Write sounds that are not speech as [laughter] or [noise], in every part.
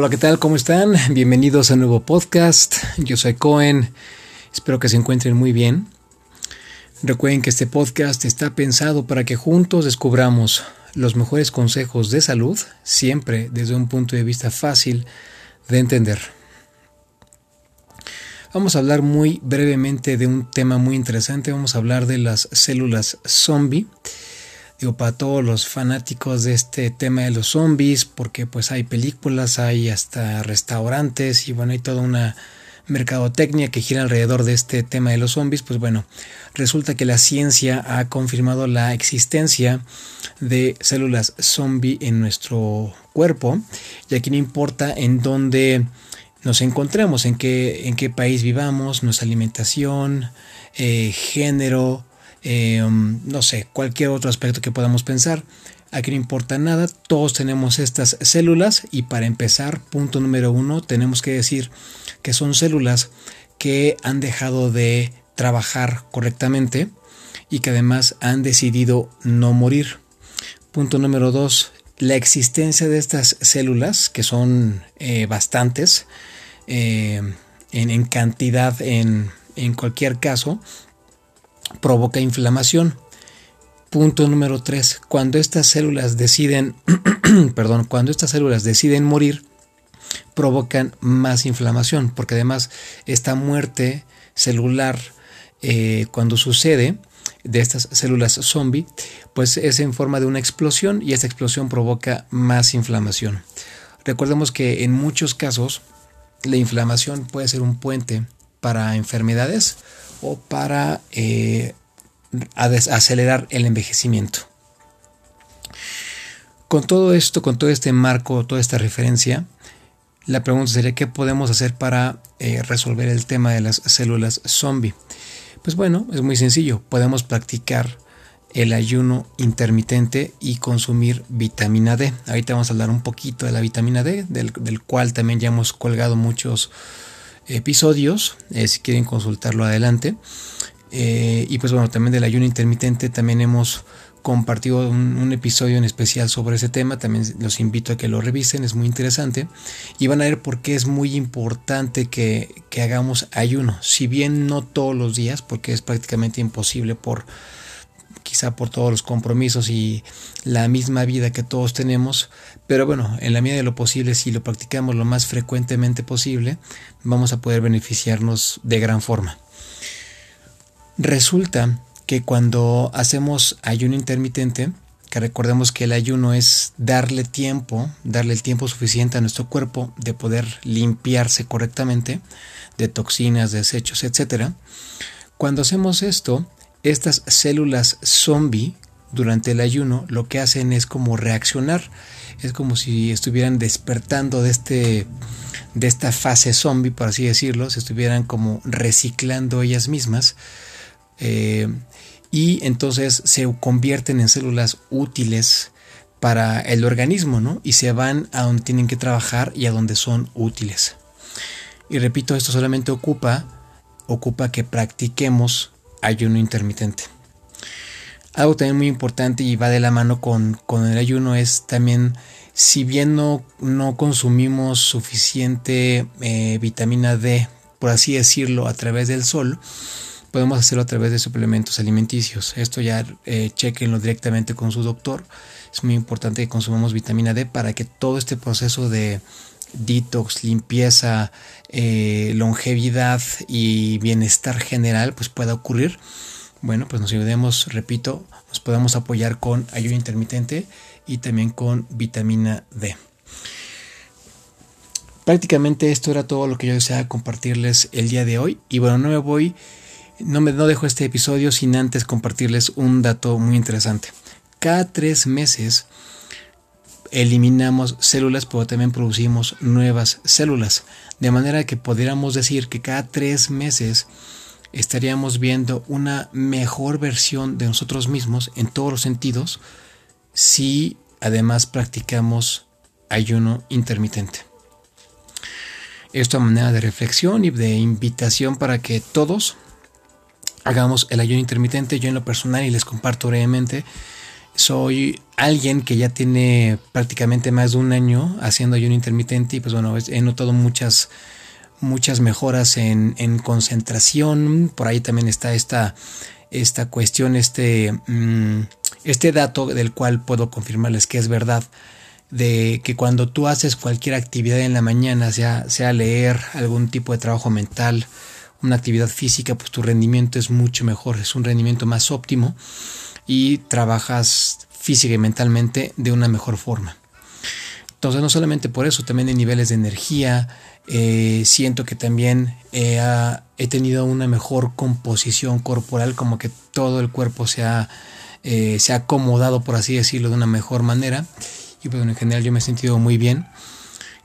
Hola, ¿qué tal? ¿Cómo están? Bienvenidos a un nuevo podcast. Yo soy Cohen. Espero que se encuentren muy bien. Recuerden que este podcast está pensado para que juntos descubramos los mejores consejos de salud, siempre desde un punto de vista fácil de entender. Vamos a hablar muy brevemente de un tema muy interesante. Vamos a hablar de las células zombie digo, para todos los fanáticos de este tema de los zombies, porque pues hay películas, hay hasta restaurantes y bueno, hay toda una mercadotecnia que gira alrededor de este tema de los zombies, pues bueno, resulta que la ciencia ha confirmado la existencia de células zombie en nuestro cuerpo, y aquí no importa en dónde nos encontremos, en qué, en qué país vivamos, nuestra alimentación, eh, género, eh, um, no sé, cualquier otro aspecto que podamos pensar. Aquí no importa nada, todos tenemos estas células y para empezar, punto número uno, tenemos que decir que son células que han dejado de trabajar correctamente y que además han decidido no morir. Punto número dos, la existencia de estas células, que son eh, bastantes eh, en, cantidad en, en cualquier caso, provoca inflamación. Punto número 3. Cuando estas células deciden, [clears throat] perdón, cuando estas células deciden morir, provocan más inflamación, porque además esta muerte celular, eh, cuando sucede de estas células zombie, pues es en forma de una explosión y esta explosión provoca más inflamación. Recordemos que en muchos casos la inflamación puede ser un puente para enfermedades o para eh, acelerar el envejecimiento. Con todo esto, con todo este marco, toda esta referencia, la pregunta sería qué podemos hacer para eh, resolver el tema de las células zombie. Pues bueno, es muy sencillo. Podemos practicar el ayuno intermitente y consumir vitamina D. Ahorita vamos a hablar un poquito de la vitamina D, del, del cual también ya hemos colgado muchos episodios, eh, si quieren consultarlo adelante. Eh, y pues bueno, también del ayuno intermitente también hemos compartido un, episodio en especial sobre ese tema, también los invito a que lo revisen, es muy interesante. Y van a ver por qué es muy importante que, que hagamos ayuno, si bien no todos los días, porque es prácticamente imposible por quizá por todos los compromisos y la misma vida que todos tenemos, pero bueno, en la medida de lo posible, si lo practicamos lo más frecuentemente posible, vamos a poder beneficiarnos de gran forma. Resulta que cuando hacemos ayuno intermitente, que recordemos que el ayuno es darle tiempo, darle el tiempo suficiente a nuestro cuerpo de poder limpiarse correctamente de toxinas, desechos, etc. Cuando hacemos esto, estas células zombie durante el ayuno lo que hacen es como reaccionar, es como si estuvieran despertando de este de esta fase zombie, por así decirlo, se estuvieran como reciclando ellas mismas eh, y entonces se convierten en células útiles para el organismo, ¿no? Y se van a donde tienen que trabajar y a donde son útiles. Y repito, esto solamente ocupa ocupa que practiquemos ayuno intermitente. Algo también muy importante y va de la mano con, el ayuno es también, si bien no, no consumimos suficiente eh, vitamina D, por así decirlo, a través del sol, podemos hacerlo a través de suplementos alimenticios. Esto ya eh, chequenlo directamente con su doctor. Es muy importante que consumamos vitamina D para que todo este proceso de detox, limpieza, eh, longevidad y bienestar general pues pueda ocurrir, bueno, pues nos ayudemos, repito, nos podemos apoyar con ayuno intermitente y también con vitamina D. Prácticamente esto era todo lo que yo deseaba compartirles el día de hoy. Y bueno, no me voy, no me no dejo este episodio sin antes compartirles un dato muy interesante. Cada tres meses eliminamos células, pero también producimos nuevas células. De manera que pudiéramos decir que cada tres meses estaríamos viendo una mejor versión de nosotros mismos en todos los sentidos si además practicamos ayuno intermitente. Esto a manera de reflexión y de invitación para que todos hagamos el ayuno intermitente. Yo en lo personal y les comparto brevemente soy alguien que ya tiene prácticamente más de un año haciendo ayuno intermitente y pues bueno, he notado muchas muchas mejoras en, concentración. Por ahí también está esta, esta cuestión, este, mm, este dato del cual puedo confirmarles que es verdad de que cuando tú haces cualquier actividad en la mañana, sea, sea leer, algún tipo de trabajo mental, una actividad física, pues tu rendimiento es mucho mejor, es un rendimiento más óptimo y trabajas física y mentalmente de una mejor forma. Entonces no solamente por eso, también en niveles de energía, eh, siento que también he tenido una mejor composición corporal, como que todo el cuerpo se ha, eh, se ha acomodado, por así decirlo, de una mejor manera. Y pues en general yo me he sentido muy bien.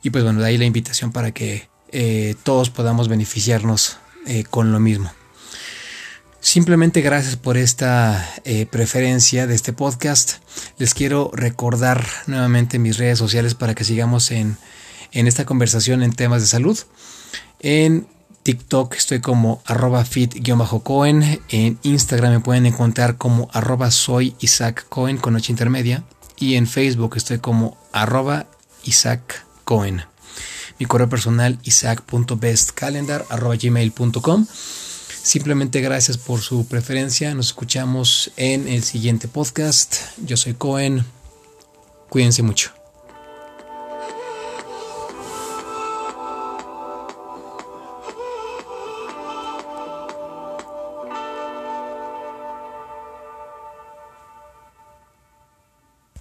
Y pues bueno, de ahí la invitación para que eh, todos podamos beneficiarnos con lo mismo. Simplemente gracias por esta preferencia de este podcast. Les quiero recordar nuevamente mis redes sociales para que sigamos en en esta conversación en temas de salud. En TikTok estoy como arroba fit-cohen. En Instagram me pueden encontrar como arroba soy Isaac Cohen con noche intermedia. Y en Facebook estoy como arroba Isaac Cohen. Mi correo personal isaac.bestcalendar arroba. Simplemente gracias por su preferencia. Nos escuchamos en el siguiente podcast. Yo soy Cohen. Cuídense mucho.